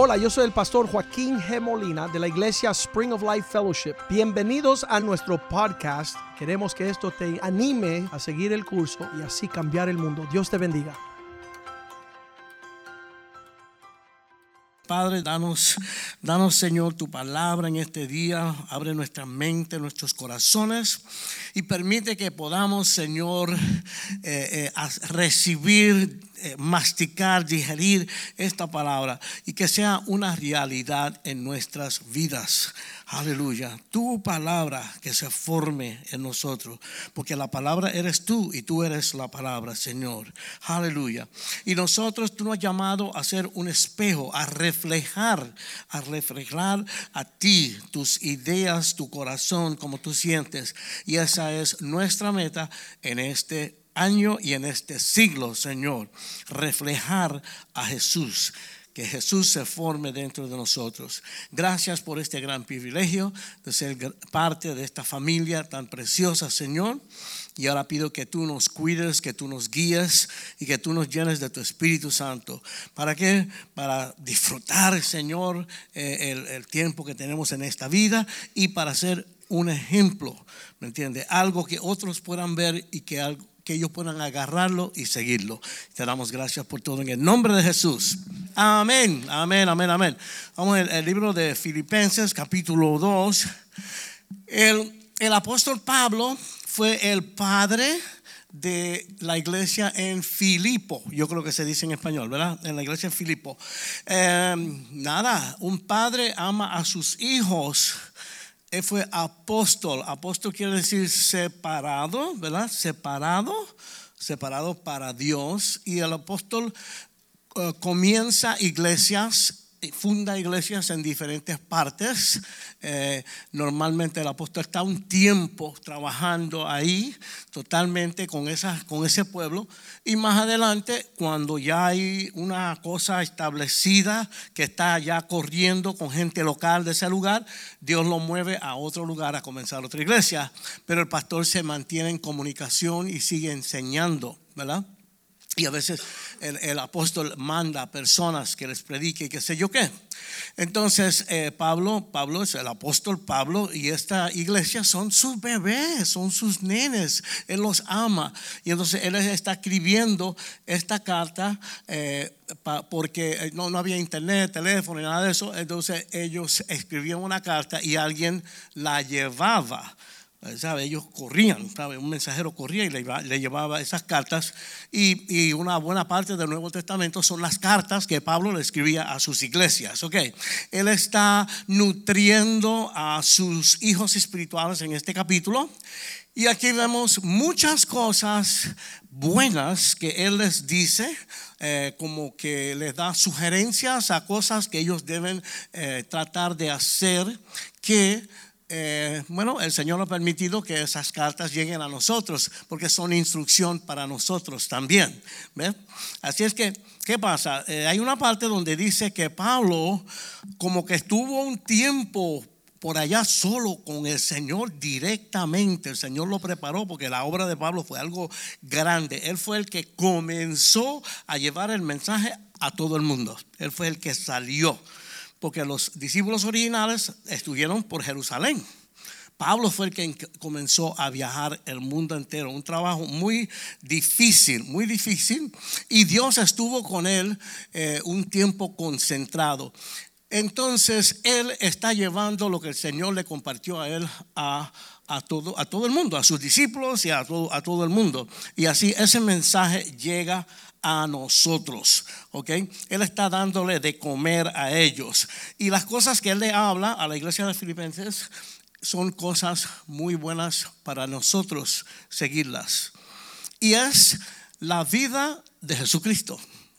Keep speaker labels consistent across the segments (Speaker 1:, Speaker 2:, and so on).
Speaker 1: Hola, yo soy el pastor Joaquín G. Molina de la iglesia Spring of Life Fellowship. Bienvenidos a nuestro podcast. Queremos que esto te anime a seguir el curso y así cambiar el mundo. Dios te bendiga.
Speaker 2: Padre, danos, danos Señor tu palabra en este día, abre nuestra mente, nuestros corazones y permite que podamos Señor eh, eh, recibir eh, masticar, digerir esta palabra y que sea una realidad en nuestras vidas. Aleluya. Tu palabra que se forme en nosotros, porque la palabra eres tú y tú eres la palabra, Señor. Aleluya. Y nosotros tú nos has llamado a ser un espejo, a reflejar, a reflejar a ti, tus ideas, tu corazón, como tú sientes. Y esa es nuestra meta en este año y en este siglo, Señor, reflejar a Jesús. Que Jesús se forme dentro de nosotros. Gracias por este gran privilegio de ser parte de esta familia tan preciosa, Señor. Y ahora pido que tú nos cuides, que tú nos guíes y que tú nos llenes de tu Espíritu Santo. ¿Para qué? Para disfrutar, Señor, eh, el, el tiempo que tenemos en esta vida y para ser un ejemplo, ¿me entiendes? Algo que otros puedan ver y que algo que ellos puedan agarrarlo y seguirlo. Te damos gracias por todo en el nombre de Jesús. Amén, amén, amén, amén. Vamos al libro de Filipenses, capítulo 2. El, el apóstol Pablo fue el padre de la iglesia en Filipo, yo creo que se dice en español, ¿verdad? En la iglesia en Filipo. Eh, nada, un padre ama a sus hijos él fue apóstol. Apóstol quiere decir separado, ¿verdad? Separado, separado para Dios. Y el apóstol eh, comienza iglesias funda iglesias en diferentes partes. Eh, normalmente el apóstol está un tiempo trabajando ahí totalmente con, con ese pueblo. Y más adelante, cuando ya hay una cosa establecida que está ya corriendo con gente local de ese lugar, Dios lo mueve a otro lugar a comenzar otra iglesia. Pero el pastor se mantiene en comunicación y sigue enseñando, ¿verdad? Y a veces el, apóstol manda a personas que les predique y qué sé yo qué. Entonces, eh, Pablo, Pablo es el apóstol Pablo y esta iglesia son sus bebés, son sus nenes. Él los ama. Y entonces él está escribiendo esta carta eh, porque no, no había internet, teléfono, nada de eso. Entonces ellos escribían una carta y alguien la llevaba eh, ¿Sabe? Ellos corrían, un mensajero corría y le, llevaba esas cartas. Y, una buena parte del Nuevo Testamento son las cartas que Pablo le escribía a sus iglesias. Okay. Él está nutriendo a sus hijos espirituales en este capítulo. Y aquí vemos muchas cosas buenas que Él les dice, eh, como que les da sugerencias a cosas que ellos deben eh, tratar de hacer que eh, bueno, el Señor ha permitido que esas cartas lleguen a nosotros, porque son instrucción para nosotros también. Así es que, ¿qué pasa? Eh, hay una parte donde dice que Pablo como que estuvo un tiempo por allá solo con el Señor directamente. El Señor lo preparó porque la obra de Pablo fue algo grande. Él fue el que comenzó a llevar el mensaje a todo el mundo. Él fue el que salió porque los discípulos originales estuvieron por Jerusalén. Pablo fue el que comenzó a viajar el mundo entero, un trabajo muy difícil, muy difícil, y Dios estuvo con él eh, un tiempo concentrado. Entonces, él está llevando lo que el Señor le compartió a él a, todo, el mundo, a sus discípulos y a todo, a todo el mundo. Y así ese mensaje llega a nosotros, ¿ok? Él está dándole de comer a ellos. Y las cosas que él le habla a la iglesia de Filipenses son cosas muy buenas para nosotros seguirlas. Y es la vida de Jesucristo.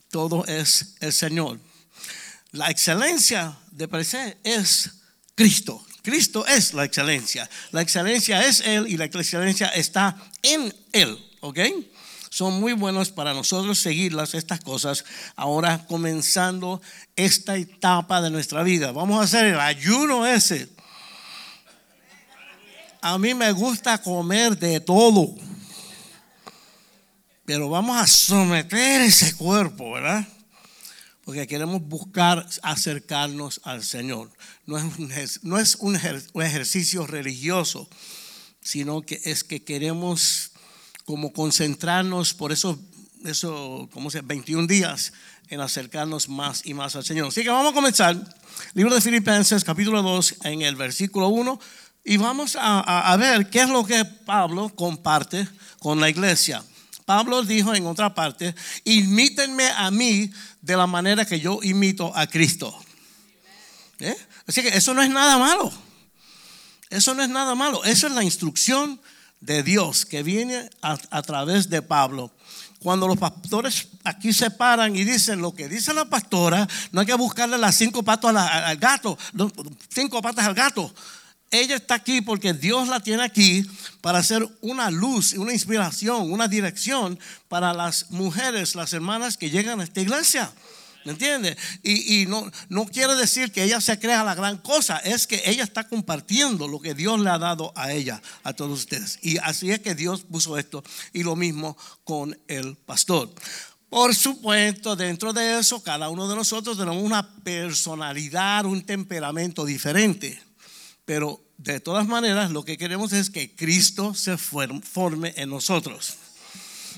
Speaker 2: Todo es el Señor. La excelencia de parecer es Cristo. Cristo es la excelencia. La excelencia es Él y la excelencia está en Él. ¿Ok? Son muy buenos para nosotros seguirlas, estas cosas, ahora comenzando esta etapa de nuestra vida. Vamos a hacer el ayuno ese. A mí me gusta comer de todo, pero vamos a someter ese cuerpo, ¿verdad? porque queremos buscar acercarnos al Señor. No es un, no es un ejercicio religioso, sino que es que queremos como concentrarnos por esos, eso, ¿cómo se 21 días en acercarnos más y más al Señor. Así que vamos a comenzar. Libro de Filipenses, capítulo 2, en el versículo 1. Y vamos a, a, ver qué es lo que Pablo comparte con la iglesia. Pablo dijo en otra parte, imítenme a mí de la manera que yo imito a Cristo. ¿Eh? Así que eso no es nada malo. Eso no es nada malo. Eso es la instrucción de Dios que viene a, través de Pablo cuando los pastores aquí se paran y dicen lo que dice la pastora, no hay que buscarle las cinco patas al gato, cinco patas al gato. Ella está aquí porque Dios la tiene aquí para ser una luz, una inspiración, una dirección para las mujeres, las hermanas que llegan a esta iglesia. ¿Me entiendes? Y, no, no quiere decir que ella se crea la gran cosa, es que ella está compartiendo lo que Dios le ha dado a ella, a todos ustedes. Y así es que Dios puso esto. Y lo mismo con el pastor. Por supuesto, dentro de eso, cada uno de nosotros tenemos una personalidad, un temperamento diferente. Pero de todas maneras, lo que queremos es que Cristo se forme en nosotros.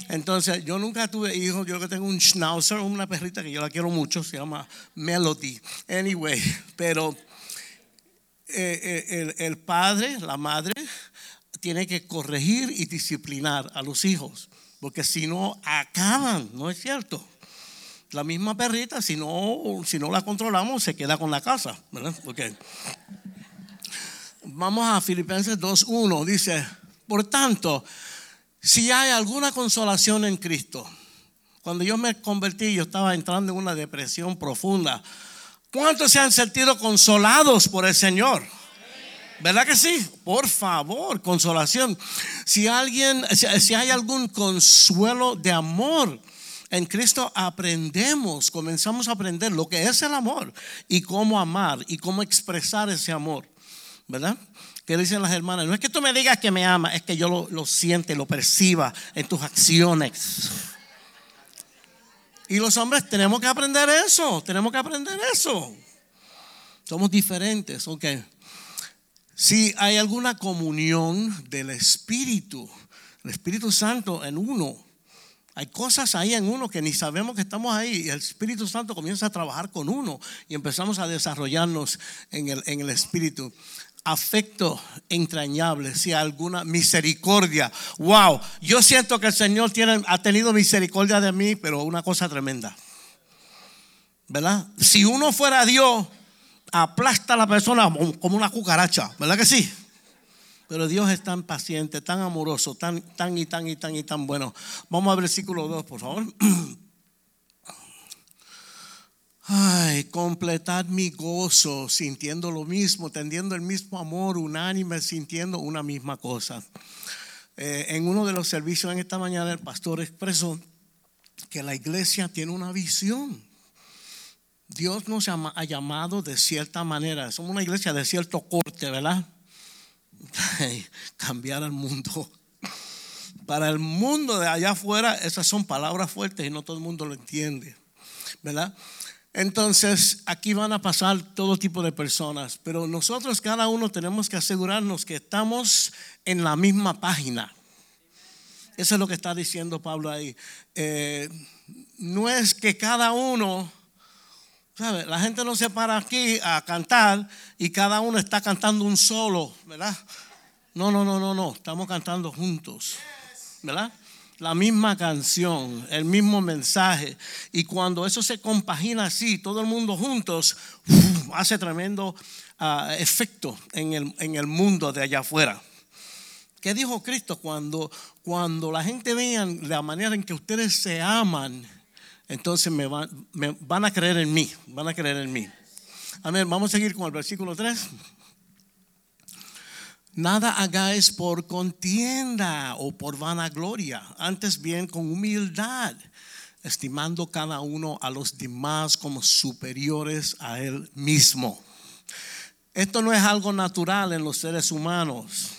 Speaker 2: Entonces, yo nunca tuve hijos, yo que tengo un schnauzer, una perrita que yo la quiero mucho, se llama Melody. Anyway, pero eh, eh, el, padre, la madre, tiene que corregir y disciplinar a los hijos, porque si no, acaban, ¿no es cierto? La misma perrita, si no, si no la controlamos, se queda con la casa, ¿verdad? Okay. Vamos a Filipenses 2.1, dice, por tanto, si hay alguna consolación en Cristo. Cuando yo me convertí, yo estaba entrando en una depresión profunda. ¿Cuántos se han sentido consolados por el Señor? ¿Verdad que sí? Por favor, consolación. Si alguien, si hay algún consuelo de amor en Cristo, aprendemos, comenzamos a aprender lo que es el amor y cómo amar y cómo expresar ese amor. ¿Verdad? Que dicen las hermanas, no es que tú me digas que me amas, es que yo lo, lo siente, lo perciba en tus acciones. Y los hombres tenemos que aprender eso, tenemos que aprender eso. Somos diferentes, ok. Si hay alguna comunión del Espíritu, el Espíritu Santo en uno, hay cosas ahí en uno que ni sabemos que estamos ahí. Y el Espíritu Santo comienza a trabajar con uno y empezamos a desarrollarnos en el, en el Espíritu afecto entrañable, si alguna misericordia. Wow, yo siento que el Señor tiene, ha tenido misericordia de mí, pero una cosa tremenda. ¿Verdad? Si uno fuera Dios, aplasta a la persona como una cucaracha, ¿verdad que sí? Pero Dios es tan paciente, tan amoroso, tan, tan y tan y tan y tan bueno. Vamos al versículo 2, por favor. Ay, completar mi gozo sintiendo lo mismo, tendiendo el mismo amor, unánime, sintiendo una misma cosa. Eh, en uno de los servicios en esta mañana el pastor expresó que la iglesia tiene una visión. Dios nos ha llamado de cierta manera. Somos una iglesia de cierto corte, ¿verdad? cambiar al mundo. Para el mundo de allá afuera, esas son palabras fuertes y no todo el mundo lo entiende, ¿verdad? Entonces, aquí van a pasar todo tipo de personas, pero nosotros cada uno tenemos que asegurarnos que estamos en la misma página. Eso es lo que está diciendo Pablo ahí. Eh, no es que cada uno, ¿sabe? La gente no se para aquí a cantar y cada uno está cantando un solo, ¿verdad? No, no, no, no, no. Estamos cantando juntos, ¿verdad? La misma canción, el mismo mensaje. Y cuando eso se compagina así, todo el mundo juntos, hace tremendo ah, efecto en el, en el, mundo de allá afuera. ¿Qué dijo Cristo? Cuando, cuando la gente vea la manera en que ustedes se aman, entonces me van, me van a creer en mí, van a creer en mí. Amén. Vamos a seguir con el versículo 3. Nada hagáis por contienda o por vanagloria, antes bien con humildad, estimando cada uno a los demás como superiores a él mismo. Esto no es algo natural en los seres humanos.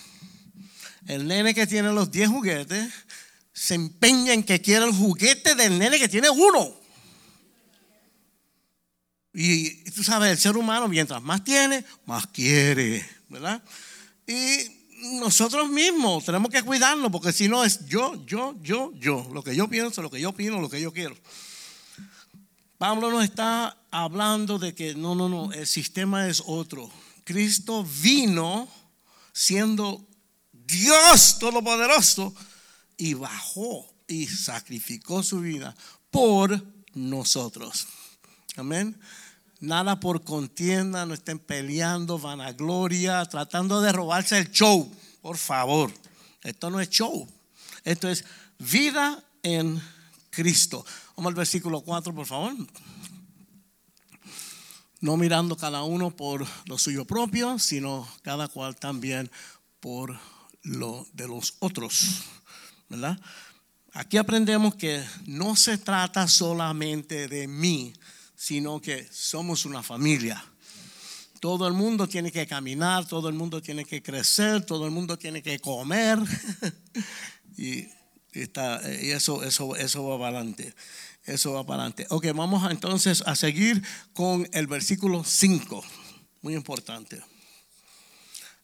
Speaker 2: El nene que tiene los 10 juguetes se empeña en que quiere el juguete del nene que tiene uno. Y tú sabes, el ser humano mientras más tiene, más quiere, ¿verdad? Y nosotros mismos tenemos que cuidarnos porque si no es yo, yo, yo, yo, lo que yo pienso, lo que yo opino, lo que yo quiero. Pablo nos está hablando de que no, no, no, el sistema es otro. Cristo vino siendo Dios Todopoderoso y bajó y sacrificó su vida por nosotros. Amén. Nada por contienda, no estén peleando, vanagloria, tratando de robarse el show. Por favor, esto no es show. Esto es vida en Cristo. Vamos al versículo 4, por favor. No mirando cada uno por lo suyo propio, sino cada cual también por lo de los otros. ¿Verdad? Aquí aprendemos que no se trata solamente de mí, sino que somos una familia. Todo el mundo tiene que caminar, todo el mundo tiene que crecer, todo el mundo tiene que comer. y, está, y eso, eso, eso va para adelante. Eso va para adelante. Ok, vamos entonces a seguir con el versículo 5. Muy importante.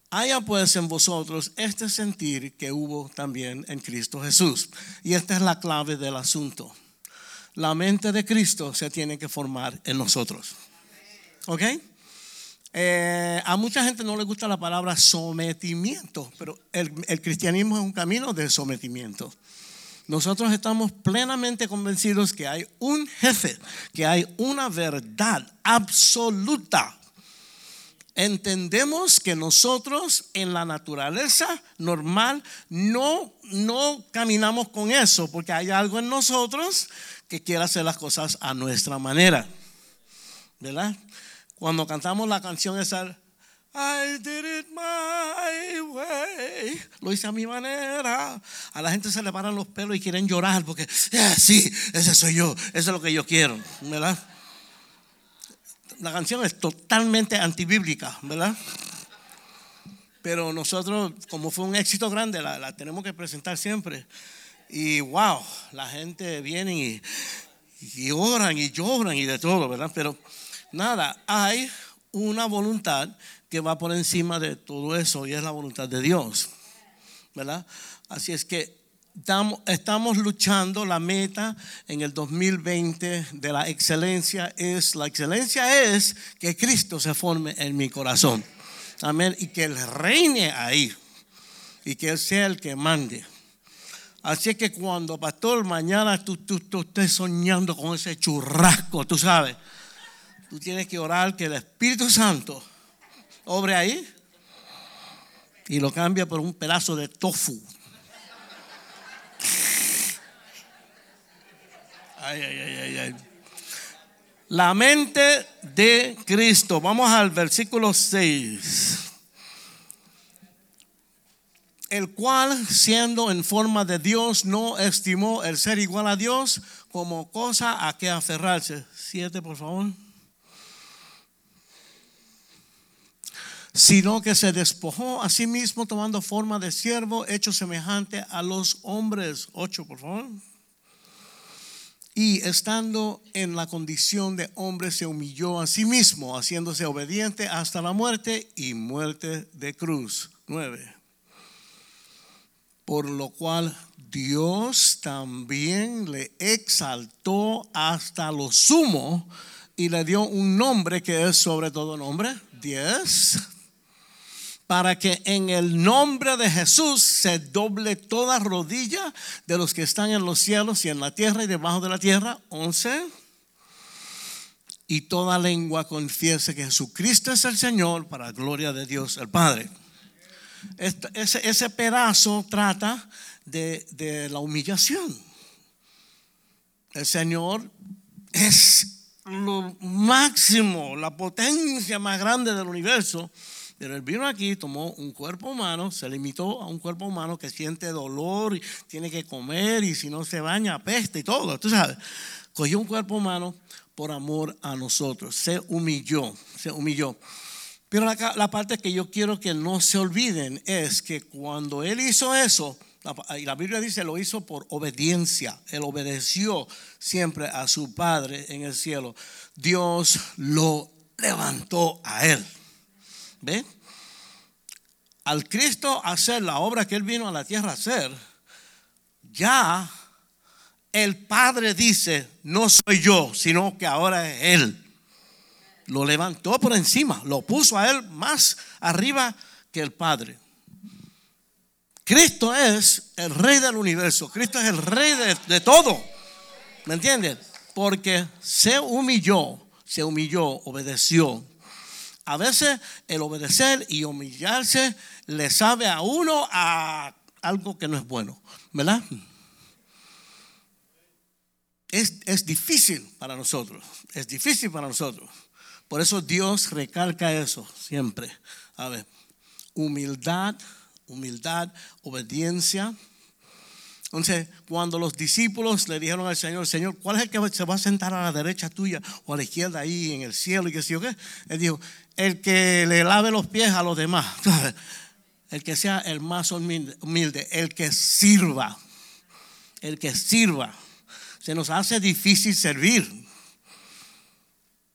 Speaker 2: Haya pues en vosotros este sentir que hubo también en Cristo Jesús. Y esta es la clave del asunto la mente de Cristo se tiene que formar en nosotros. ¿Ok? Eh, a mucha gente no le gusta la palabra sometimiento, pero el, el cristianismo es un camino de sometimiento. Nosotros estamos plenamente convencidos que hay un jefe, que hay una verdad absoluta entendemos que nosotros en la naturaleza normal no, no caminamos con eso, porque hay algo en nosotros que quiere hacer las cosas a nuestra manera. ¿Verdad? Cuando cantamos la canción esa, I did it my way. Lo hice a mi manera. A la gente se le paran los pelos y quieren llorar porque, sí, ese soy yo, eso es lo que yo quiero. ¿Verdad? La canción es totalmente antibíblica, ¿verdad? Pero nosotros, como fue un éxito grande, la, tenemos que presentar siempre. Y wow, la gente viene y, y oran y lloran y de todo, ¿verdad? Pero nada, hay una voluntad que va por encima de todo eso y es la voluntad de Dios, ¿verdad? Así es que estamos luchando la meta en el 2020 de la excelencia es la excelencia es que Cristo se forme en mi corazón. Amén. Y que él reine ahí. Y que él sea el que mande. Así que cuando pastor mañana tú, tú, tú estés soñando con ese churrasco tú sabes tú tienes que orar que el Espíritu Santo obre ahí y lo cambia por un pedazo de tofu La mente de Cristo. Vamos al versículo 6. El cual, siendo en forma de Dios, no estimó el ser igual a Dios como cosa a que aferrarse. Siete, por favor. Sino que se despojó a sí mismo tomando forma de siervo, hecho semejante a los hombres. Ocho, por favor. Y estando en la condición de hombre, se humilló a sí mismo, haciéndose obediente hasta la muerte y muerte de cruz. 9. Por lo cual Dios también le exaltó hasta lo sumo y le dio un nombre que es sobre todo nombre. 10 para que en el nombre de Jesús se doble toda rodilla de los que están en los cielos y en la tierra y debajo de la tierra. 11. Y toda lengua confiese que Jesucristo es el Señor para gloria de Dios el Padre. ese, ese, pedazo trata de, de la humillación. El Señor es lo máximo, la potencia más grande del universo pero él vino aquí, tomó un cuerpo humano, se limitó a un cuerpo humano que siente dolor y tiene que comer y si no se baña apesta y todo, tú sabes. Cogió un cuerpo humano por amor a nosotros, se humilló, se humilló. Pero la, la parte que yo quiero que no se olviden es que cuando él hizo eso, y la Biblia dice, lo hizo por obediencia. Él obedeció siempre a su Padre en el cielo. Dios lo levantó a él. ¿Ve? Al Cristo hacer la obra que él vino a la tierra a hacer, ya el Padre dice, no soy yo, sino que ahora es Él. Lo levantó por encima, lo puso a Él más arriba que el Padre. Cristo es el rey del universo, Cristo es el rey de, todo. ¿Me entiendes? Porque se humilló, se humilló, obedeció. A veces el obedecer y humillarse le sabe a uno a algo que no es bueno, ¿verdad? es, difícil para nosotros, es difícil para nosotros. Por eso Dios recalca eso siempre. A ver, humildad, humildad, obediencia. Entonces, cuando los discípulos le dijeron al Señor, Señor, ¿cuál es el que se va a sentar a la derecha tuya o a la izquierda ahí en el cielo y qué sé yo qué? Él dijo, el que le lave los pies a los demás, el que sea el más humilde, el que sirva, el que sirva se nos hace difícil servir.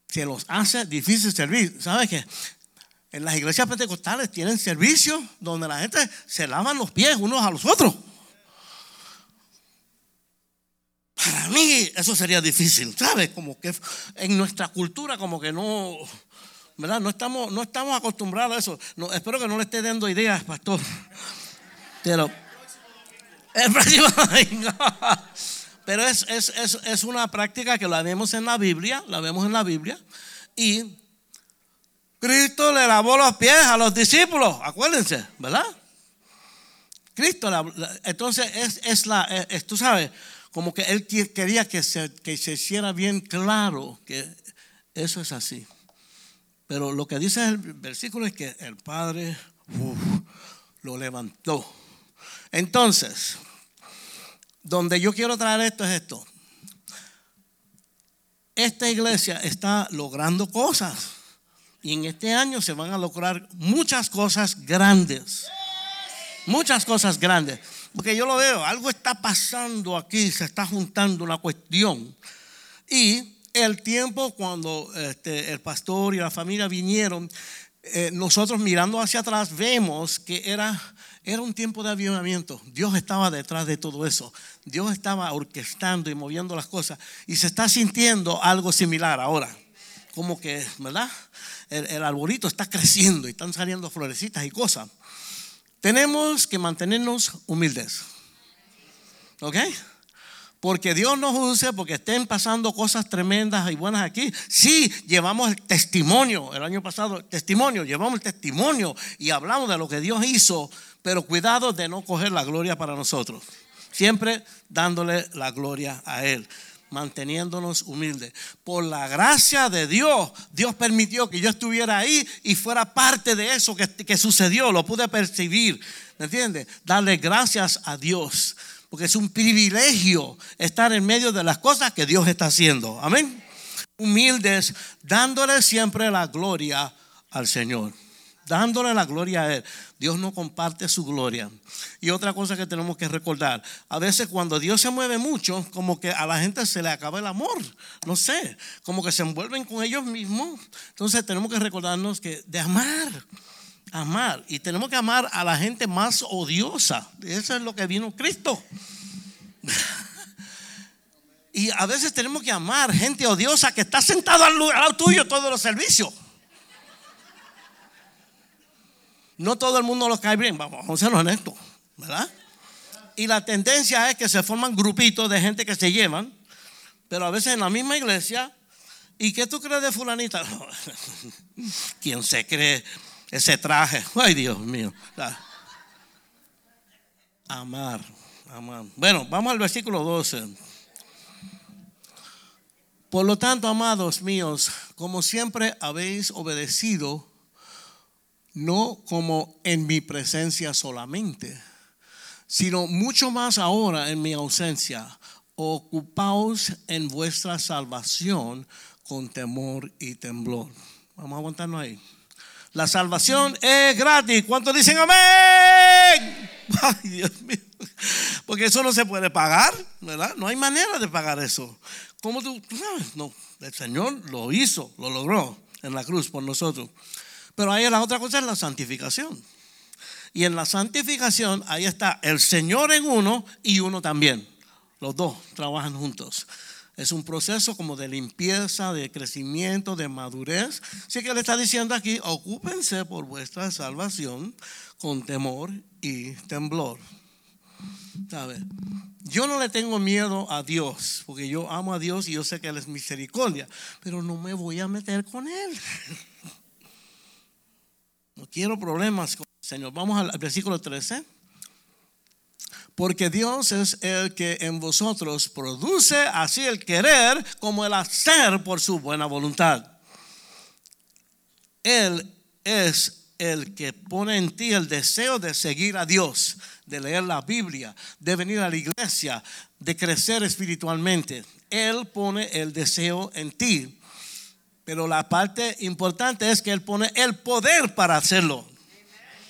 Speaker 2: Se nos hace difícil servir. ¿Sabes qué? En las iglesias pentecostales tienen servicios donde la gente se lavan los pies unos a los otros. Para mí eso sería difícil, ¿sabes? Como que en nuestra cultura como que no, ¿verdad? No estamos, no estamos acostumbrados a eso. Espero que no le esté dando ideas, pastor. Pero el próximo Pero es, una práctica que la vemos en la Biblia, la vemos en la Biblia. Y Cristo le lavó los pies a los discípulos, acuérdense, ¿verdad? Cristo, entonces es, es la, tú sabes, como que él quería que se, hiciera bien claro que eso es así. Pero lo que dice el versículo es que el Padre lo levantó. Entonces, donde yo quiero traer esto es esto. Esta iglesia está logrando cosas. Y en este año se van a lograr muchas cosas grandes. Muchas cosas grandes. Porque yo lo veo, algo está pasando aquí, se está juntando una cuestión. Y el tiempo cuando este, el pastor y la familia vinieron, eh, nosotros mirando hacia atrás vemos que era era un tiempo de avivamiento. Dios estaba detrás de todo eso. Dios estaba orquestando y moviendo las cosas. Y se está sintiendo algo similar ahora. Como que, ¿verdad? El, arbolito está creciendo y están saliendo florecitas y cosas. Tenemos que mantenernos humildes. ¿Ok? Porque Dios nos use, porque estén pasando cosas tremendas y buenas aquí. Sí, llevamos el testimonio, el año pasado, testimonio, llevamos el testimonio y hablamos de lo que Dios hizo, pero cuidado de no coger la gloria para nosotros. Siempre dándole la gloria a Él, manteniéndonos humildes. Por la gracia de Dios, Dios permitió que yo estuviera ahí y fuera parte de eso que, que sucedió, lo pude percibir. ¿Me entiendes? Darle gracias a Dios, porque es un privilegio estar en medio de las cosas que Dios está haciendo. Amén. Humildes, dándole siempre la gloria al Señor dándole la gloria a Él. Dios no comparte su gloria. Y otra cosa que tenemos que recordar, a veces cuando Dios se mueve mucho, como que a la gente se le acaba el amor, no sé, como que se envuelven con ellos mismos. Entonces tenemos que recordarnos que de amar, amar, y tenemos que amar a la gente más odiosa. Eso es lo que vino Cristo. Y a veces tenemos que amar gente odiosa que está sentada al lado tuyo todos los servicios. No todo el mundo los cae bien, vamos, a ser honestos, ¿verdad? Y la tendencia es que se forman grupitos de gente que se llevan, pero a veces en la misma iglesia. ¿Y qué tú crees de fulanita? ¿Quién se cree ese traje? Ay, Dios mío. Amar, amar. Bueno, vamos al versículo 12. Por lo tanto, amados míos, como siempre habéis obedecido, no como en mi presencia solamente, sino mucho más ahora en mi ausencia. Ocupaos en vuestra salvación con temor y temblor. Vamos a aguantarnos ahí. La salvación es gratis. ¿Cuántos dicen amén? Ay, Dios mío. Porque eso no se puede pagar, ¿verdad? No hay manera de pagar eso. ¿Cómo tú? No, el Señor lo hizo, lo logró en la cruz por nosotros. Pero ahí la otra cosa es la santificación. Y en la santificación, ahí está el Señor en uno y uno también. Los dos trabajan juntos. Es un proceso como de limpieza, de crecimiento, de madurez. Así que le está diciendo aquí, ocúpense por vuestra salvación con temor y temblor. ¿Sabe? Yo no le tengo miedo a Dios, porque yo amo a Dios y yo sé que Él es misericordia, pero no me voy a meter con Él. Quiero problemas con el Señor. Vamos al versículo 13. Porque Dios es el que en vosotros produce así el querer como el hacer por su buena voluntad. Él es el que pone en ti el deseo de seguir a Dios, de leer la Biblia, de venir a la iglesia, de crecer espiritualmente. Él pone el deseo en ti. Pero la parte importante es que Él pone el poder para hacerlo.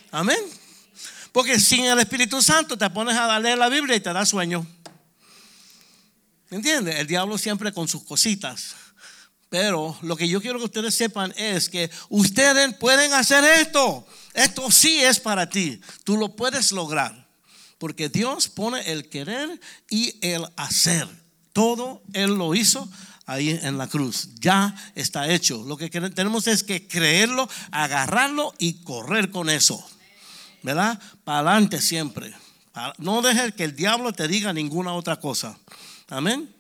Speaker 2: Amén. Porque sin el Espíritu Santo te pones a leer la Biblia y te da sueño. ¿Me entiendes? El diablo siempre con sus cositas. Pero lo que yo quiero que ustedes sepan es que ustedes pueden hacer esto. Esto sí es para ti. Tú lo puedes lograr. Porque Dios pone el querer y el hacer. Todo Él lo hizo ahí en la cruz. Ya está hecho. Lo que tenemos es que creerlo, agarrarlo y correr con eso. ¿verdad? Para adelante siempre. No dejes que el diablo te diga ninguna otra cosa. Amén.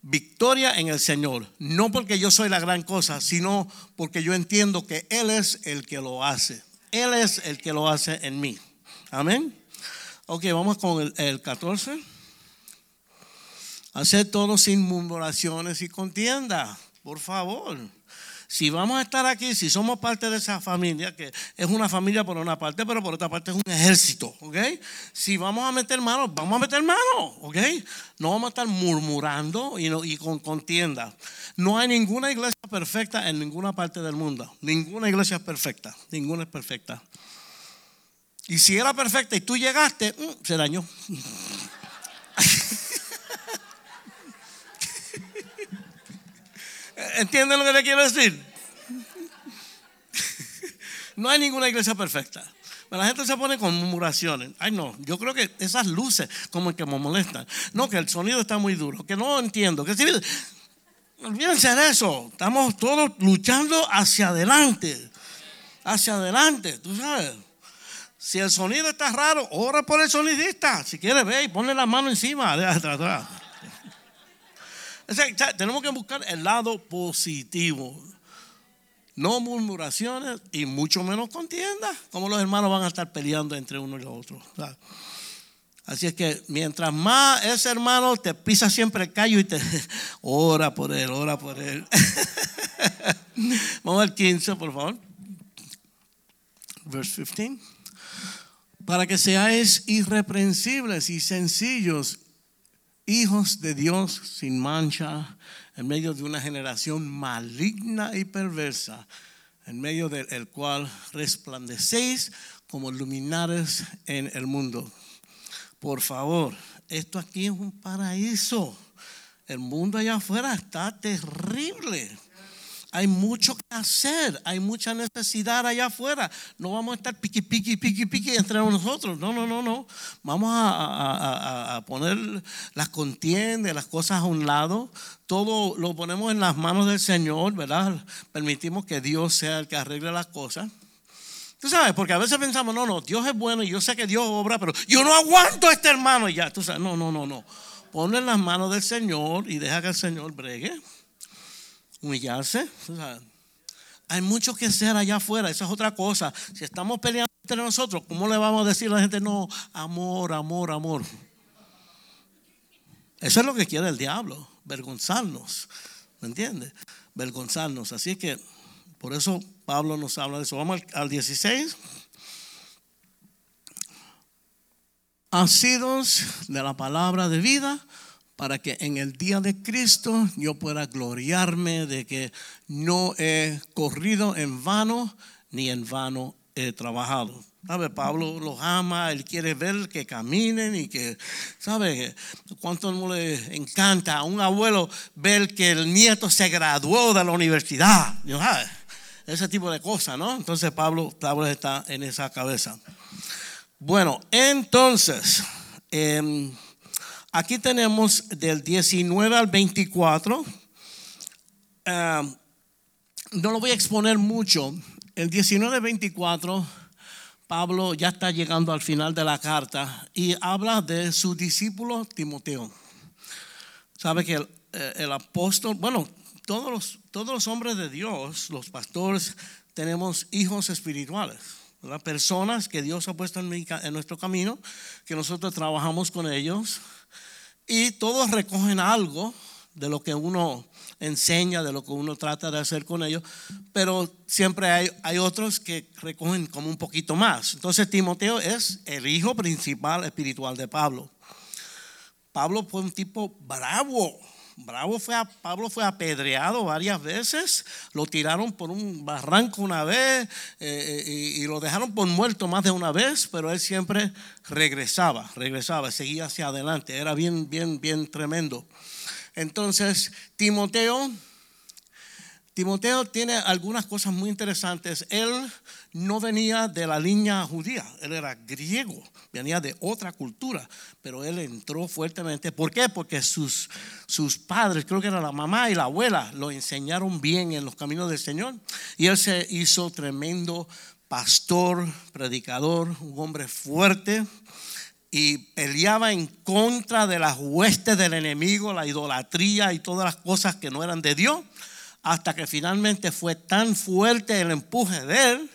Speaker 2: Victoria en el Señor. No porque yo soy la gran cosa, sino porque yo entiendo que Él es el que lo hace. Él es el que lo hace en mí. Amén. Ok, vamos con el, el 14. Hacer todo sin murmuraciones y contienda. Por favor si vamos a estar aquí, si somos parte de esa familia, que es una familia por una parte, pero por otra parte es un ejército, ¿ok? Si vamos a meter manos, vamos a meter manos, ¿ok? No vamos a estar murmurando y, y con contienda. No hay ninguna iglesia perfecta en ninguna parte del mundo. Ninguna iglesia es perfecta, ninguna es perfecta. Y si era perfecta y tú llegaste, mm, se dañó. ¿Entienden lo que le quiero decir? No hay ninguna iglesia perfecta. La gente se pone con murmuraciones. Ay, no, yo creo que esas luces como que me molestan. No, que el sonido está muy duro, que no entiendo. Que si, olvídense de eso. Estamos todos luchando hacia adelante. Hacia adelante, tú sabes. Si el sonido está raro, ora por el sonidista. Si quiere, ve y ponle la mano encima, de atrás tenemos que buscar el lado positivo. No murmuraciones y mucho menos contienda. Como los hermanos van a estar peleando entre uno y el otro. Así es que mientras más ese hermano te pisa siempre el callo y te ora por él, ora por él. Vamos al 15, por favor. Verse 15. Para que seáis irreprensibles y sencillos hijos de Dios sin mancha, en medio de una generación maligna y perversa, en medio del cual resplandecéis como luminares en el mundo. Por favor, esto aquí es un paraíso. El mundo allá afuera está terrible. Hay mucho que hacer, hay mucha necesidad allá afuera. No vamos a estar piqui, piqui, piqui, piqui entre nosotros. No, no, no, no. Vamos a, poner las contiendas, las cosas a un lado. Todo lo ponemos en las manos del Señor, ¿verdad? Permitimos que Dios sea el que arregle las cosas. Tú sabes, porque a veces pensamos, no, no, Dios es bueno y yo sé que Dios obra, pero yo no aguanto a este hermano y ya. Tú sabes, no, no, no, no. Ponle en las manos del Señor y deja que el Señor bregue humillarse. hay mucho que hacer allá afuera, esa es otra cosa. Si estamos peleando entre nosotros, ¿cómo le vamos a decir a la gente, no, amor, amor, amor? Eso es lo que quiere el diablo, vergonzarnos, ¿me entiendes? Vergonzarnos. Así que por eso Pablo nos habla de eso. Vamos al 16. Asidos de la palabra de vida para que en el día de Cristo yo pueda gloriarme de que no he corrido en vano ni en vano he trabajado. ¿Sabe? Pablo los ama, él quiere ver que caminen y que, ¿sabe? Cuánto le encanta a un abuelo ver que el nieto se graduó de la universidad. Ese tipo de cosas, ¿no? Entonces Pablo, Pablo está en esa cabeza. Bueno, entonces, em, aquí tenemos del 19 al 24. Em, no lo voy a exponer mucho. El 19 al 24 Pablo ya está llegando al final de la carta y habla de su discípulo Timoteo. Sabe que el, eh, apóstol, bueno, todos los, todos los hombres de Dios, los pastores, tenemos hijos espirituales. Personas que Dios ha puesto en, en nuestro camino, que nosotros trabajamos con ellos y todos recogen algo de lo que uno enseña, de lo que uno trata de hacer con ellos, pero siempre hay, hay otros que recogen como un poquito más. Entonces Timoteo es el hijo principal espiritual de Pablo. Pablo fue un tipo bravo, bravo fue Pablo fue apedreado varias veces, lo tiraron por un barranco una vez eh, y, y, lo dejaron por muerto más de una vez, pero él siempre regresaba, regresaba, seguía hacia adelante, era bien, bien, bien tremendo. Entonces, Timoteo, Timoteo tiene algunas cosas muy interesantes. Él no venía de la línea judía, él era griego, venía de otra cultura, pero él entró fuertemente. ¿Por qué? Porque sus, sus padres, creo que era la mamá y la abuela, lo enseñaron bien en los caminos del Señor. Y él se hizo tremendo pastor, predicador, un hombre fuerte y peleaba en contra de las huestes del enemigo, la idolatría y todas las cosas que no eran de Dios, hasta que finalmente fue tan fuerte el empuje de él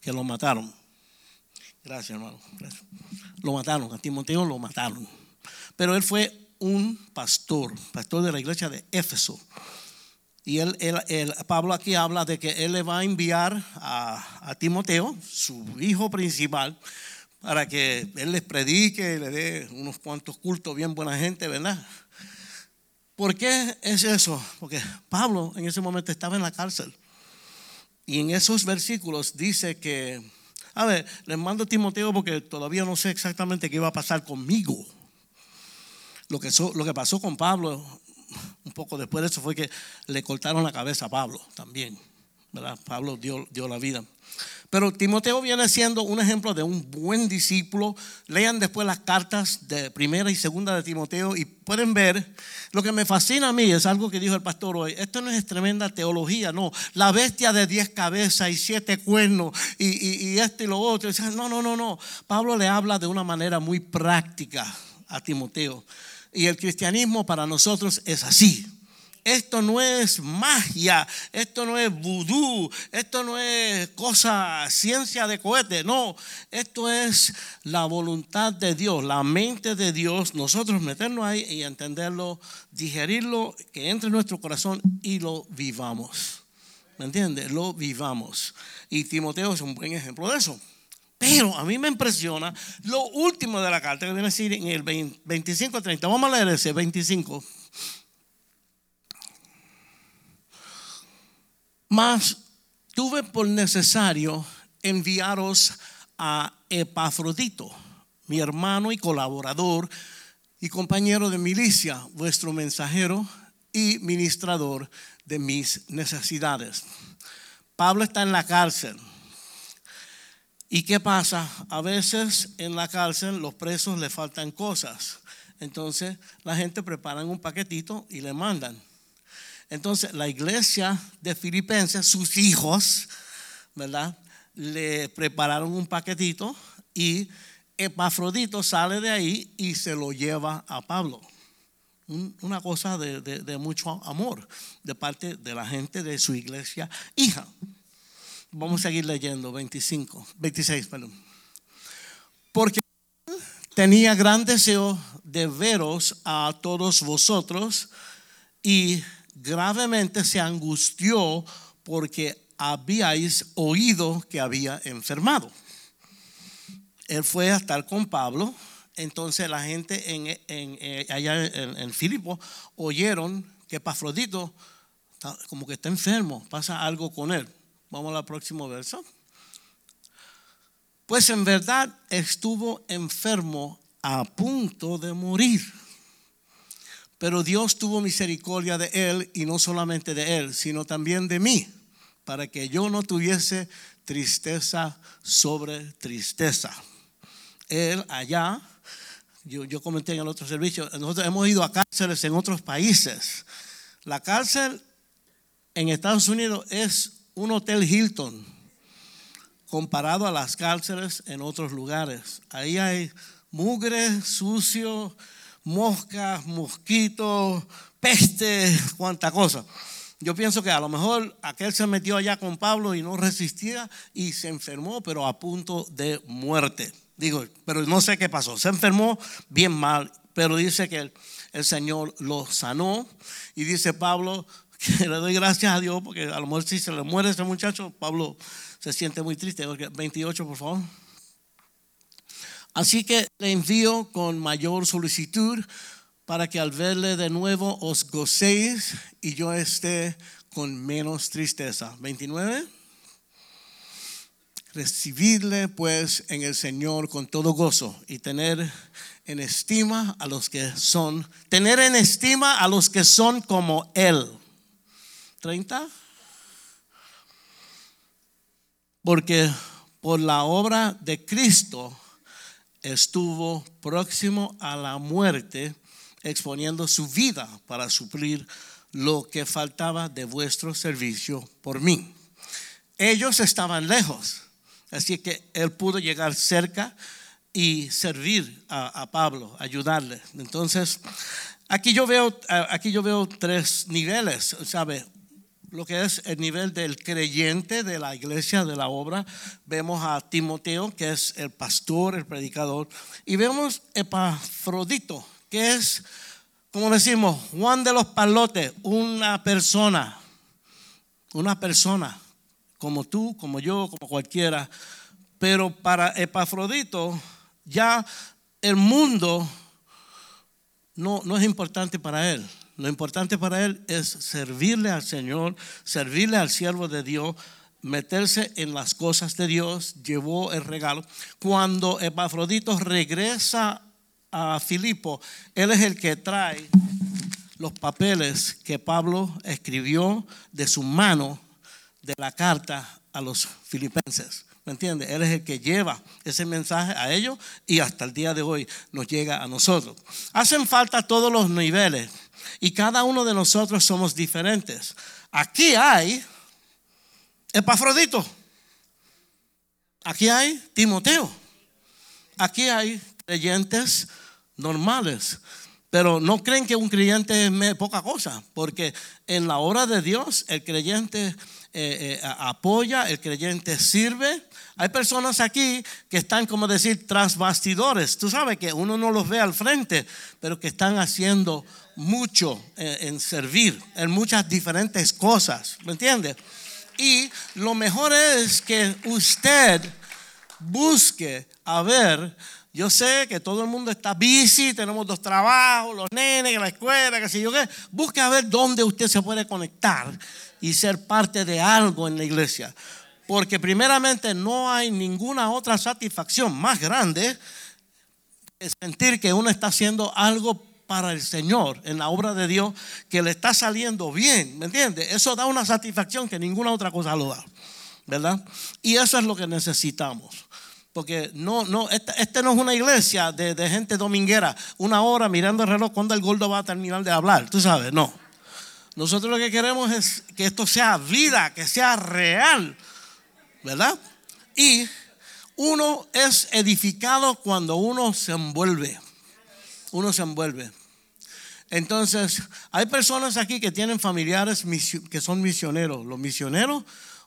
Speaker 2: que lo mataron. Gracias, hermano. Lo mataron, a Timoteo lo mataron. Pero él fue un pastor, pastor de la iglesia de Éfeso. Y él, Pablo aquí habla de que él le va a enviar a, a Timoteo, su hijo principal, para que Él les predique le dé unos cuantos cultos bien buena gente, ¿verdad? ¿Por qué es eso? Porque Pablo en ese momento estaba en la cárcel. Y en esos versículos dice que, a ver, les mando a Timoteo porque todavía no sé exactamente qué iba a pasar conmigo. Lo que, lo que pasó con Pablo un poco después de eso fue que le cortaron la cabeza a Pablo también. ¿verdad? Pablo dio, dio la vida. Pero Timoteo viene siendo un ejemplo de un buen discípulo. Lean después las cartas de primera y segunda de Timoteo y pueden ver. Lo que me fascina a mí es algo que dijo el pastor hoy. Esto no es tremenda teología, no. La bestia de diez cabezas y siete cuernos y, y, esto y lo otro. No, no, no, no. Pablo le habla de una manera muy práctica a Timoteo. Y el cristianismo para nosotros es así. Esto no es magia, esto no es vudú, esto no es cosa, ciencia de cohete, no, esto es la voluntad de Dios, la mente de Dios, nosotros meternos ahí y entenderlo, digerirlo, que entre en nuestro corazón y lo vivamos. ¿Me entiendes? Lo vivamos. Y Timoteo es un buen ejemplo de eso. Pero a mí me impresiona lo último de la carta que viene a decir en el 25-30. Vamos a leer ese 25. Mas tuve por necesario enviaros a Epafrodito, mi hermano y colaborador y compañero de milicia, vuestro mensajero y ministrador de mis necesidades. Pablo está en la cárcel. ¿Y qué pasa? A veces en la cárcel los presos le faltan cosas. Entonces la gente prepara un paquetito y le mandan. Entonces, la iglesia de Filipenses, sus hijos, ¿verdad? Le prepararon un paquetito y Epafrodito sale de ahí y se lo lleva a Pablo. Una cosa de, mucho amor de parte de la gente de su iglesia hija. Vamos a seguir leyendo, 25, 26, perdón. Porque tenía gran deseo de veros a todos vosotros y gravemente se angustió porque habíais oído que había enfermado. Él fue a estar con Pablo, entonces la gente en, eh, allá en, Filipo oyeron que Pafrodito como que está enfermo, pasa algo con él. Vamos al próximo verso. Pues en verdad estuvo enfermo a punto de morir. Pero Dios tuvo misericordia de él y no solamente de él, sino también de mí, para que yo no tuviese tristeza sobre tristeza. Él allá, yo, comenté en el otro servicio, nosotros hemos ido a cárceles en otros países. La cárcel en Estados Unidos es un hotel Hilton comparado a las cárceles en otros lugares. Ahí hay mugre, sucio, moscas, mosquitos, peste, cuánta cosa. Yo pienso que a lo mejor aquel se metió allá con Pablo y no resistía y se enfermó, pero a punto de muerte. Digo, pero no sé qué pasó. Se enfermó bien mal, pero dice que el, Señor lo sanó. Y dice Pablo que le doy gracias a Dios porque a lo mejor si se le muere ese muchacho, Pablo se siente muy triste. 28, por favor. Así que le envío con mayor solicitud para que al verle de nuevo os gocéis y yo esté con menos tristeza. 29. Recibidle pues en el Señor con todo gozo y tener en estima a los que son, tener en estima a los que son como Él. 30. Porque por la obra de Cristo, estuvo próximo a la muerte, exponiendo su vida para suplir lo que faltaba de vuestro servicio por mí. Ellos estaban lejos, así que él pudo llegar cerca y servir a, Pablo, ayudarle. Entonces, aquí yo veo, aquí yo veo tres niveles, ¿sabe? Lo que es el nivel del creyente de la iglesia, de la obra. Vemos a Timoteo, que es el pastor, el predicador, y vemos Epafrodito, que es, como decimos, Juan de los Palotes, una persona, una persona, como tú, como yo, como cualquiera. Pero para Epafrodito, ya el mundo no, no es importante para él. Lo importante para él es servirle al Señor, servirle al siervo de Dios, meterse en las cosas de Dios, llevó el regalo. Cuando Epafrodito regresa a Filipo, él es el que trae los papeles que Pablo escribió de su mano de la carta a los filipenses. ¿Me entiende? Él es el que lleva ese mensaje a ellos y hasta el día de hoy nos llega a nosotros. Hacen falta todos los niveles y cada uno de nosotros somos diferentes. Aquí hay Epafrodito. Aquí hay Timoteo. Aquí hay creyentes normales. Pero no creen que un creyente es poca cosa, porque en la obra de Dios el creyente eh, eh, apoya, el creyente sirve. Hay personas aquí que están, como decir, tras bastidores. Tú sabes que uno no los ve al frente, pero que están haciendo mucho en, servir, en muchas diferentes cosas, ¿me entiende? Y lo mejor es que usted busque a ver, yo sé que todo el mundo está busy, tenemos dos trabajos, los nenes, la escuela, qué sé yo qué, busque a ver dónde usted se puede conectar y ser parte de algo en la iglesia. Porque primeramente no hay ninguna otra satisfacción más grande que sentir que uno está haciendo algo para el Señor, en la obra de Dios, que le está saliendo bien, ¿me entiende? Eso da una satisfacción que ninguna otra cosa lo da, ¿verdad? Y eso es lo que necesitamos. Porque no, no, esta, este no es una iglesia de, gente dominguera, una hora mirando el reloj cuando el gordo va a terminar de hablar, tú sabes, no. Nosotros lo que queremos es que esto sea vida, que sea real, ¿verdad? Y uno es edificado cuando uno se envuelve. Uno se envuelve. Entonces, hay personas aquí que tienen familiares que son misioneros. Los misioneros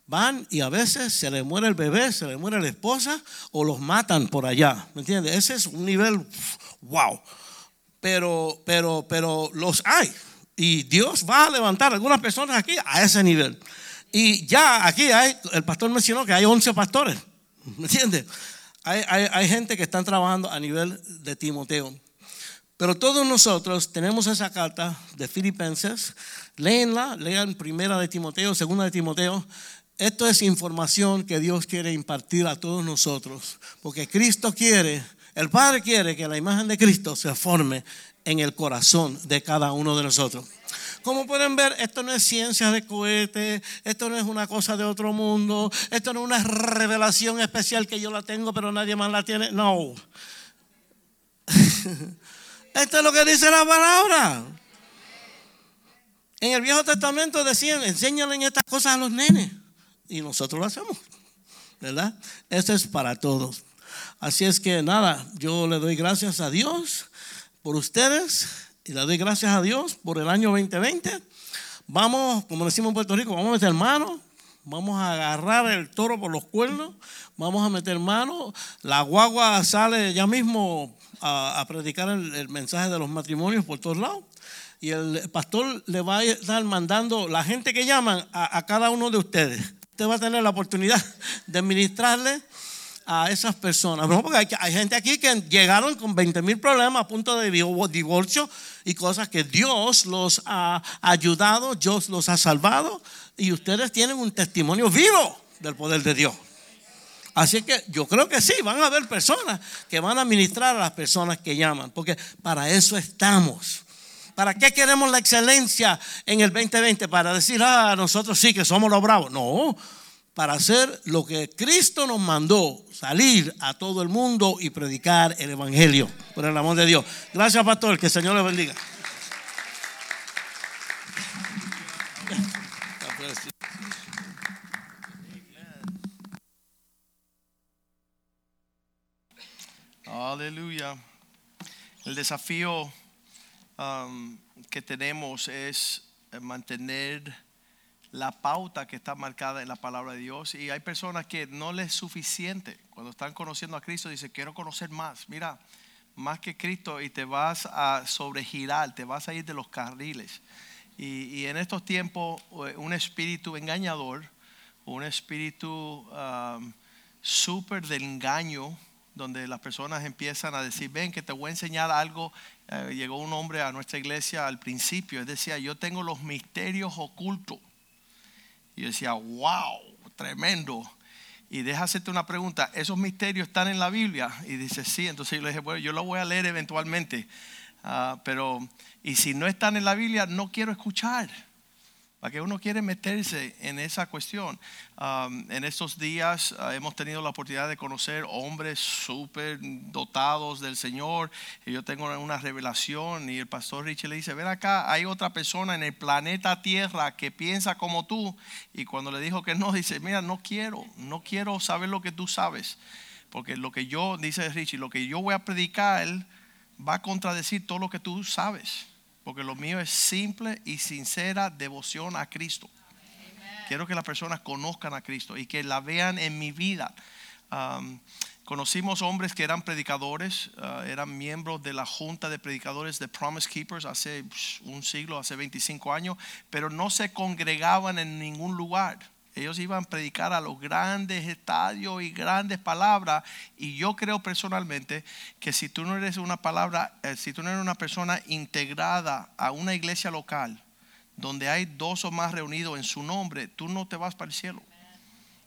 Speaker 2: van y a veces se les muere el bebé, se les muere la esposa o los matan por allá. ¿Me entiendes? Ese es un nivel wow. Pero, pero, pero los hay. Y Dios va a levantar algunas personas aquí a ese nivel. Y ya aquí hay, el pastor mencionó que hay 11 pastores. ¿Me entiendes? Hay, hay, gente que están trabajando a nivel de Timoteo. Pero todos nosotros tenemos esa carta de Filipenses, léenla, lean primera de Timoteo, segunda de Timoteo. esto es información que Dios quiere impartir a todos nosotros, porque Cristo quiere, el Padre quiere que la imagen de Cristo se forme en el corazón de cada uno de nosotros. Como pueden ver, esto no es ciencia de cohete, esto no es una cosa de otro mundo, esto no es una revelación especial que yo la tengo pero nadie más la tiene. No. Esto es lo que dice la palabra. En el Viejo Testamento decían, enséñalen estas cosas a los nenes. Y nosotros lo hacemos. ¿Verdad? Esto es para todos. Así es que nada, yo le doy gracias a Dios por ustedes y le doy gracias a Dios por el año 2020. Vamos, como decimos en Puerto Rico, vamos a meter mano, vamos a agarrar el toro por los cuernos, vamos a meter mano. La guagua sale ya mismo a, predicar el, mensaje de los matrimonios por todos lados. Y el pastor le va a estar mandando la gente que llaman a, cada uno de ustedes. Usted va a tener la oportunidad de ministrarle a esas personas. porque hay, gente aquí que llegaron con 20 mil problemas a punto de divorcio y cosas que Dios los ha ayudado, Dios los ha salvado y ustedes tienen un testimonio vivo del poder de Dios. Así que yo creo que sí, van a haber personas que van a ministrar a las personas que llaman, porque para eso estamos. ¿Para qué queremos la excelencia en el 2020? Para decir, ah, nosotros sí que somos los bravos. No, para hacer lo que Cristo nos mandó, salir a todo el mundo y predicar el Evangelio, por el amor de Dios. Gracias, pastor, que el Señor le bendiga.
Speaker 3: Aleluya. El desafío um, que tenemos es mantener la pauta que está marcada en la palabra de Dios. Y hay personas que no les es suficiente. Cuando están conociendo a Cristo, dicen, quiero conocer más. Mira, más que Cristo y te vas a sobregirar, te vas a ir de los carriles. Y, en estos tiempos, eh, un espíritu engañador, un espíritu um, súper del engaño, donde las personas empiezan a decir, ven que te voy a enseñar algo. Eh, llegó un hombre a nuestra iglesia al principio, él decía, yo tengo los misterios ocultos. Y yo decía, wow, tremendo. Y deja hacerte una pregunta, ¿esos misterios están en la Biblia? Y dice, sí, entonces yo le dije, bueno, yo lo voy a leer eventualmente. Ah, pero, y si no están en la Biblia, no quiero escuchar. ¿Para que uno quiere meterse en esa cuestión? en estos días ah, hemos tenido la oportunidad de conocer hombres súper dotados del Señor. Y yo tengo una revelación y el pastor Richie le dice, ven acá, hay otra persona en el planeta Tierra que piensa como tú. Y cuando le dijo que no, dice, mira, no quiero, no quiero saber lo que tú sabes. Porque lo que yo, dice Richie, lo que yo voy a predicar va a contradecir todo lo que tú sabes porque lo mío es simple y sincera devoción a Cristo. Quiero que las personas conozcan a Cristo y que la vean en mi vida. conocimos hombres que eran predicadores, uh, eran miembros de la junta de predicadores de Promise Keepers hace un siglo, hace 25 años, pero no se congregaban en ningún lugar. Ellos iban a predicar a los grandes estadios y grandes palabras. Y yo creo personalmente que si tú no eres una palabra, eh, si tú no eres una persona integrada a una iglesia local, donde hay dos o más reunidos en su nombre, tú no te vas para el cielo.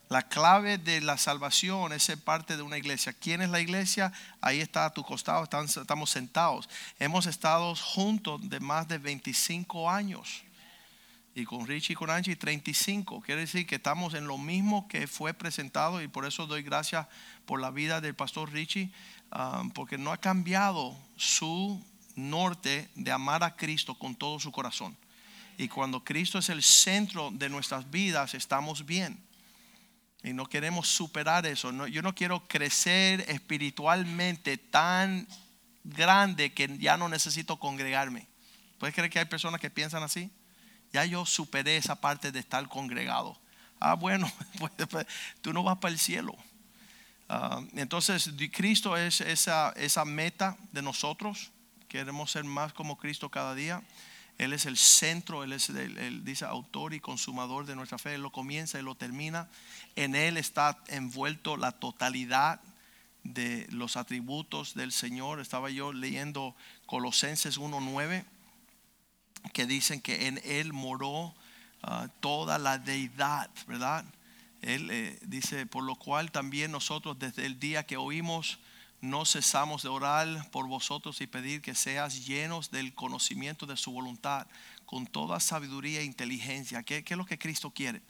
Speaker 3: La clave de la salvación es ser parte de una iglesia. ¿Quién es la iglesia? Ahí está a tu costado, estamos sentados. Hemos estado juntos de más de 25 años y con Richie y con Angie 35. Quiere decir que estamos en lo mismo que fue presentado y por eso doy gracias por la vida del pastor Richie, um, porque no ha cambiado su norte de amar a Cristo con todo su corazón. Y cuando Cristo es el centro de nuestras vidas, estamos bien. Y no queremos superar eso. yo no quiero crecer espiritualmente tan grande que ya no necesito congregarme. ¿Puedes creer que hay personas que piensan así? Ya yo superé esa parte de estar congregado. Ah, bueno, pues, pues, tú no vas para el cielo. Ah, entonces, Cristo es esa, esa meta de nosotros. Queremos ser más como Cristo cada día. Él es el centro, Él es el, dice autor y consumador de nuestra fe. Él lo comienza y lo termina. En Él está envuelto la totalidad de los atributos del Señor. Estaba yo leyendo Colosenses 1.9 que dicen que en Él moró ah, toda la deidad, ¿verdad? Él eh, dice, por lo cual también nosotros desde el día que oímos, no cesamos de orar por vosotros y pedir que seas llenos del conocimiento de su voluntad, con toda sabiduría e inteligencia, que, es lo que Cristo quiere.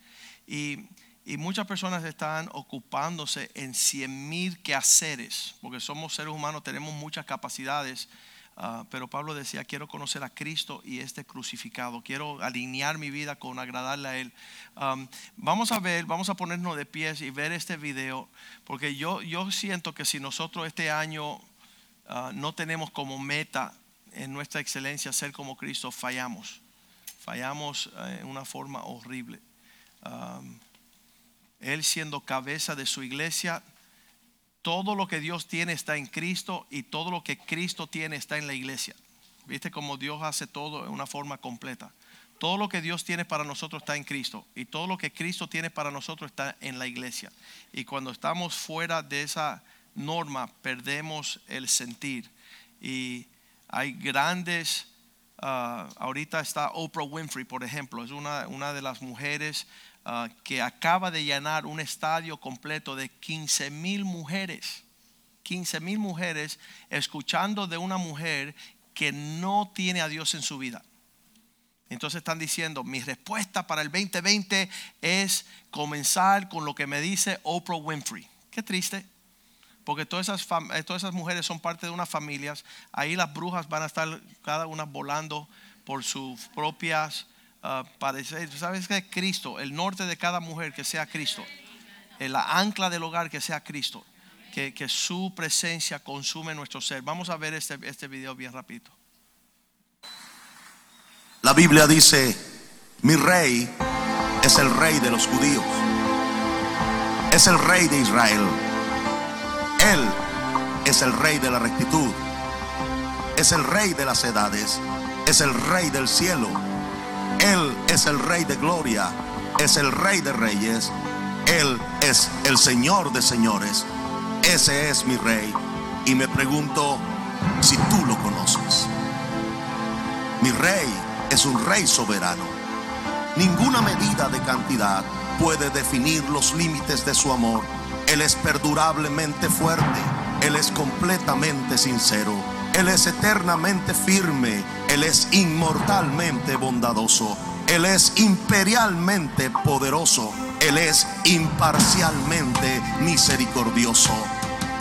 Speaker 3: Y, y, muchas personas están ocupándose en cien mil quehaceres, porque somos seres humanos, tenemos muchas capacidades Ah, pero Pablo decía, quiero conocer a Cristo y este crucificado, quiero alinear mi vida con agradarle a Él. vamos a ver, vamos a ponernos de pies y ver este video, porque yo, yo siento que si nosotros este año ah, no tenemos como meta en nuestra excelencia ser como Cristo, fallamos. Fallamos eh, en una forma horrible. él siendo cabeza de su iglesia, todo lo que Dios tiene está en Cristo y todo lo que Cristo tiene está en la iglesia. ¿Viste cómo Dios hace todo en una forma completa? Todo lo que Dios tiene para nosotros está en Cristo y todo lo que Cristo tiene para nosotros está en la iglesia. Y cuando estamos fuera de esa norma, perdemos el sentir. Y hay grandes, ah, ahorita está Oprah Winfrey, por ejemplo, es una, una de las mujeres Ah, que acaba de llenar un estadio completo de 15 mil mujeres. 15 mil mujeres escuchando de una mujer que no tiene a Dios en su vida. Entonces están diciendo, mi respuesta para el 2020 es comenzar con lo que me dice Oprah Winfrey. Qué triste, porque todas esas, eh, todas esas mujeres son parte de unas familias. Ahí las brujas van a estar cada una volando por sus propias uh, parecer, ¿sabes que Cristo, el norte de cada mujer que sea Cristo, el ancla del hogar que sea Cristo, que, que su presencia consume nuestro ser. Vamos a ver este, este video bien rapidito.
Speaker 4: La Biblia dice, mi rey es el rey de los judíos, es el rey de Israel, él es el rey de la rectitud, es el rey de las edades, es el rey del cielo él es el Rey de gloria, es el Rey de reyes, Él es el Señor de señores. Ese es mi Rey. Y me pregunto si tú lo conoces. Mi Rey es un Rey soberano. Ninguna medida de cantidad puede definir los límites de su amor. Él es perdurablemente fuerte. Él es completamente sincero. Él es eternamente firme, Él es inmortalmente bondadoso, Él es imperialmente poderoso, Él es imparcialmente misericordioso.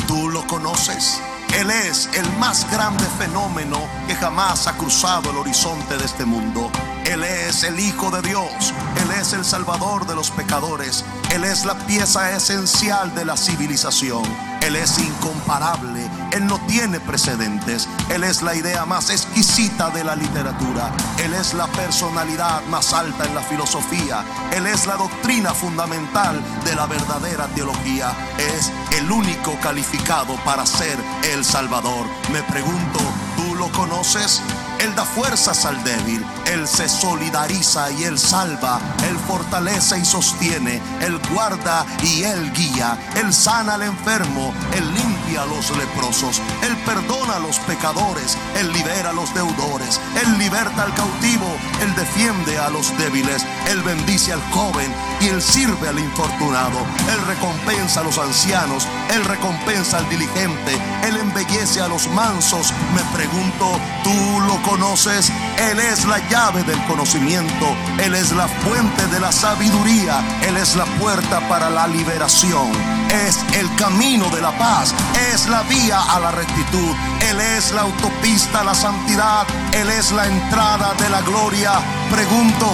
Speaker 4: ¿Tú lo conoces? Él es el más grande fenómeno que jamás ha cruzado el horizonte de este mundo. Él es el Hijo de Dios. Él es el Salvador de los pecadores. Él es la pieza esencial de la civilización. Él es incomparable, Él no tiene precedentes, Él es la idea más exquisita de la literatura, Él es la personalidad más alta en la filosofía, Él es la doctrina fundamental de la verdadera teología, es el único calificado para ser el Salvador. Me pregunto, ¿tú lo conoces? Él da fuerzas al débil, Él se solidariza y Él salva, Él fortalece y sostiene, Él guarda y Él guía, Él sana al enfermo, Él limpia a los leprosos, Él perdona a los pecadores, Él libera a los deudores, Él liberta al cautivo, Él defiende a los débiles, Él bendice al joven y Él sirve al infortunado, Él recompensa a los ancianos, Él recompensa al diligente, Él embellece a los mansos. Me pregunto, ¿tú lo conoces? Él es la llave del conocimiento, Él es la fuente de la sabiduría, Él es la puerta para la liberación, es el camino de la paz, es la vía a la rectitud, Él es la autopista a la santidad, Él es la entrada de la gloria. Pregunto,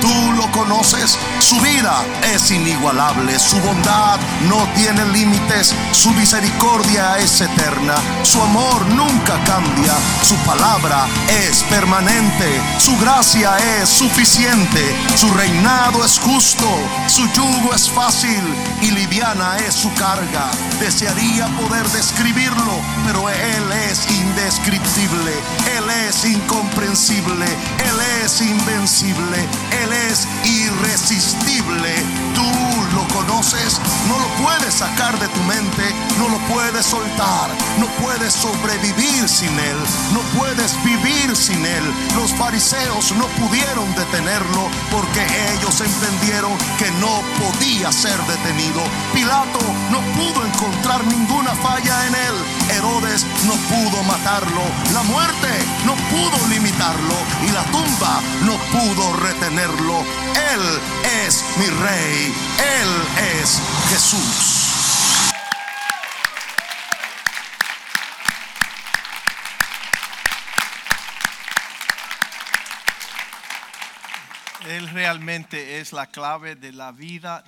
Speaker 4: Tú lo conoces, su vida es inigualable, su bondad no tiene límites, su misericordia es eterna, su amor nunca cambia, su palabra es permanente, su gracia es suficiente, su reinado es justo, su yugo es fácil y liviana es su carga. Desearía poder describirlo, pero Él es indescriptible, Él es incomprensible, Él es invencible, Él es irresistible. Tú lo conoces, no lo puedes sacar de tu mente, no lo puedes soltar, no puedes sobrevivir sin Él, no puedes vivir sin Él. Los fariseos no pudieron detenerlo porque ellos entendieron que no podían debía ser detenido. Pilato no pudo encontrar ninguna falla en él. Herodes no pudo matarlo. La muerte no pudo limitarlo. Y la tumba no pudo retenerlo. Él es mi rey. Él es Jesús.
Speaker 3: Él realmente es la clave de la vida.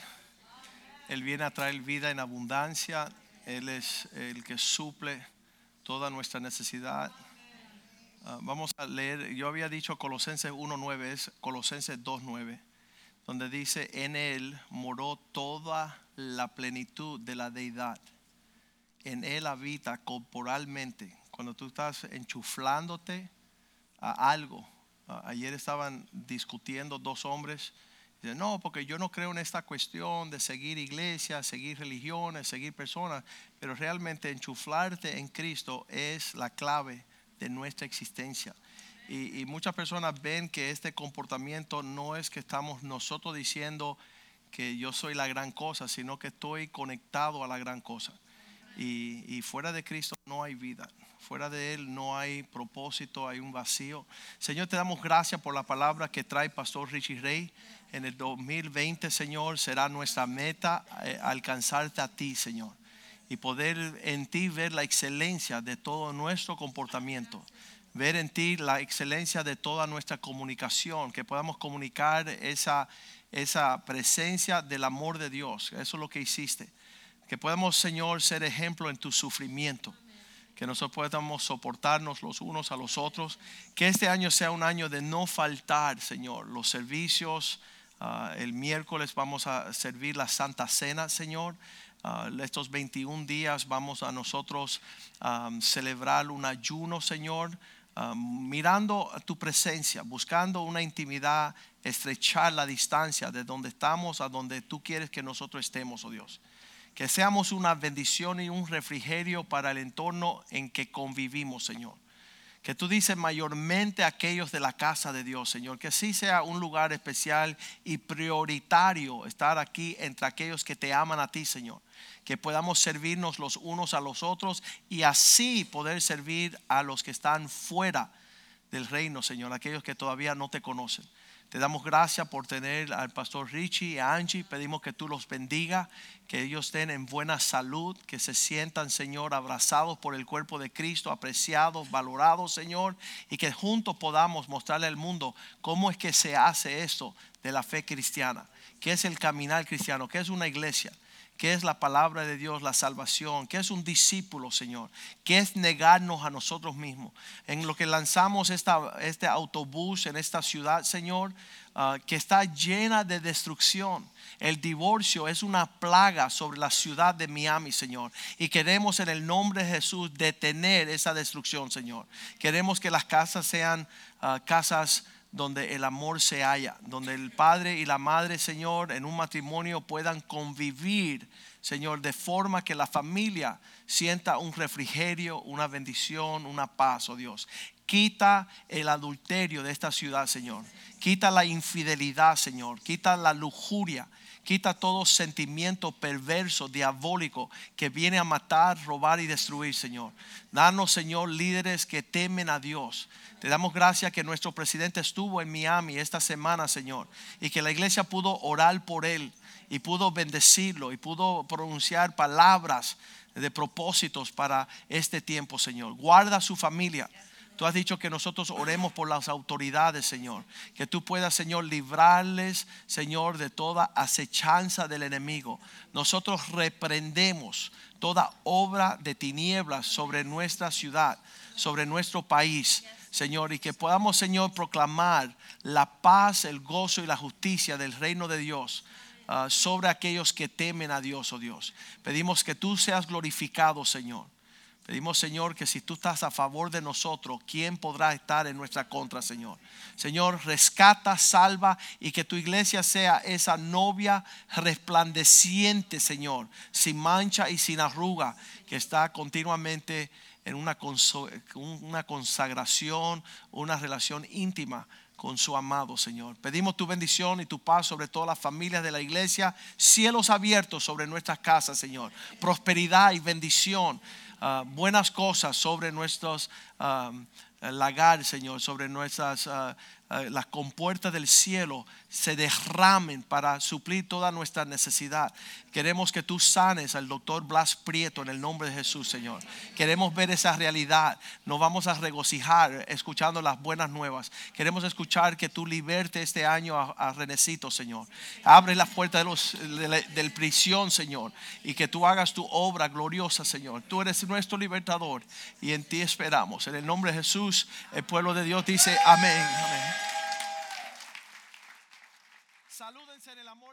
Speaker 3: Él viene a traer vida en abundancia. Él es el que suple toda nuestra necesidad. Ah, vamos a leer, yo había dicho Colosenses 1.9, es Colosenses 2.9, donde dice, en Él moró toda la plenitud de la deidad. En Él habita corporalmente. Cuando tú estás enchuflándote a algo, ayer estaban discutiendo dos hombres. Dicen, no, porque yo no creo en esta cuestión de seguir iglesias, seguir religiones, seguir personas, pero realmente enchuflarte en Cristo es la clave de nuestra existencia. Y, muchas personas ven que este comportamiento no es que estamos nosotros diciendo que yo soy la gran cosa, sino que estoy conectado a la gran cosa. Y fuera de Cristo no hay vida. Fuera de Él no hay propósito, hay un vacío. Señor, te damos gracias por la palabra que trae Pastor Richie Rey. En el 2020, Señor, será nuestra meta eh, alcanzarte a ti, Señor. Y poder en ti ver la excelencia de todo nuestro comportamiento. Ver en ti la excelencia de toda nuestra comunicación. Que podamos comunicar esa, esa presencia del amor de Dios. Eso es lo que hiciste. Que podamos, Señor, ser ejemplo en tu sufrimiento que nosotros podamos soportarnos los unos a los otros. Que este año sea un año de no faltar, Señor, los servicios. Ah, el miércoles vamos a servir la Santa Cena, Señor. Ah, estos 21 días vamos a nosotros celebrar un ayuno, Señor, ah, mirando tu presencia, buscando una intimidad, estrechar la distancia de donde estamos a donde tú quieres que nosotros estemos, oh Dios que seamos una bendición y un refrigerio para el entorno en que convivimos, Señor. Que tú dices mayormente aquellos de la casa de Dios, Señor. Que sí sea un lugar especial y prioritario estar aquí entre aquellos que te aman a ti, Señor. Que podamos servirnos los unos a los otros y así poder servir a los que están fuera del reino, Señor. Aquellos que todavía no te conocen. Te damos gracias por tener al pastor Richie y a Angie. Pedimos que tú los bendiga, que ellos estén en buena salud, que se sientan, Señor, abrazados por el cuerpo de Cristo, apreciados, valorados, Señor, y que juntos podamos mostrarle al mundo cómo es que se hace esto de la fe cristiana, qué es el caminar cristiano, qué es una iglesia qué es la palabra de Dios, la salvación, qué es un discípulo, Señor, qué es negarnos a nosotros mismos. En lo que lanzamos este autobús en esta ciudad, Señor, ah, que está llena de destrucción. El divorcio es una plaga sobre la ciudad de Miami, Señor. Y queremos en el nombre de Jesús detener esa destrucción, Señor. Queremos que las casas sean ah, casas donde el amor se halla, donde el padre y la madre, Señor, en un matrimonio puedan convivir, Señor, de forma que la familia sienta un refrigerio, una bendición, una paz, oh Dios. Quita el adulterio de esta ciudad, Señor. Quita la infidelidad, Señor. Quita la lujuria. Quita todo sentimiento perverso, diabólico, que viene a matar, robar y destruir, Señor. Danos, Señor, líderes que temen a Dios te damos gracias que nuestro presidente estuvo en Miami esta semana, Señor, y que la iglesia pudo orar por él y pudo bendecirlo y pudo pronunciar palabras de propósitos para este tiempo, Señor. Guarda su familia. Tú has dicho que nosotros oremos por las autoridades, Señor. Que tú puedas, Señor, librarles, Señor, de toda acechanza del enemigo. Nosotros reprendemos toda obra de tinieblas sobre nuestra ciudad, sobre nuestro país. Señor, y que podamos, Señor, proclamar la paz, el gozo y la justicia del reino de Dios ah, sobre aquellos que temen a Dios, oh Dios. Pedimos que tú seas glorificado, Señor. Pedimos, Señor, que si tú estás a favor de nosotros, ¿quién podrá estar en nuestra contra, Señor? Señor, rescata, salva y que tu iglesia sea esa novia resplandeciente, Señor, sin mancha y sin arruga, que está continuamente en una, consagración, una relación íntima con su amado Señor. Pedimos tu bendición y tu paz sobre todas las familias de la iglesia, cielos abiertos sobre nuestras casas, Señor. Prosperidad y bendición, ah, buenas cosas sobre nuestros ah, lagar, Señor, sobre nuestras ah, las compuertas del cielo se derramen para suplir toda nuestra necesidad. Queremos que tú sanes al doctor Blas Prieto en el nombre de Jesús, Señor. Queremos ver esa realidad. Nos vamos a regocijar escuchando las buenas nuevas. Queremos escuchar que tú liberte este año a, a Renecito, Señor. Abre la puerta de los, de del prisión, Señor. Y que tú hagas tu obra gloriosa, Señor. Tú eres nuestro libertador y en ti esperamos. En el nombre de Jesús, el pueblo de Dios dice amén. amén. Salúdense en el amor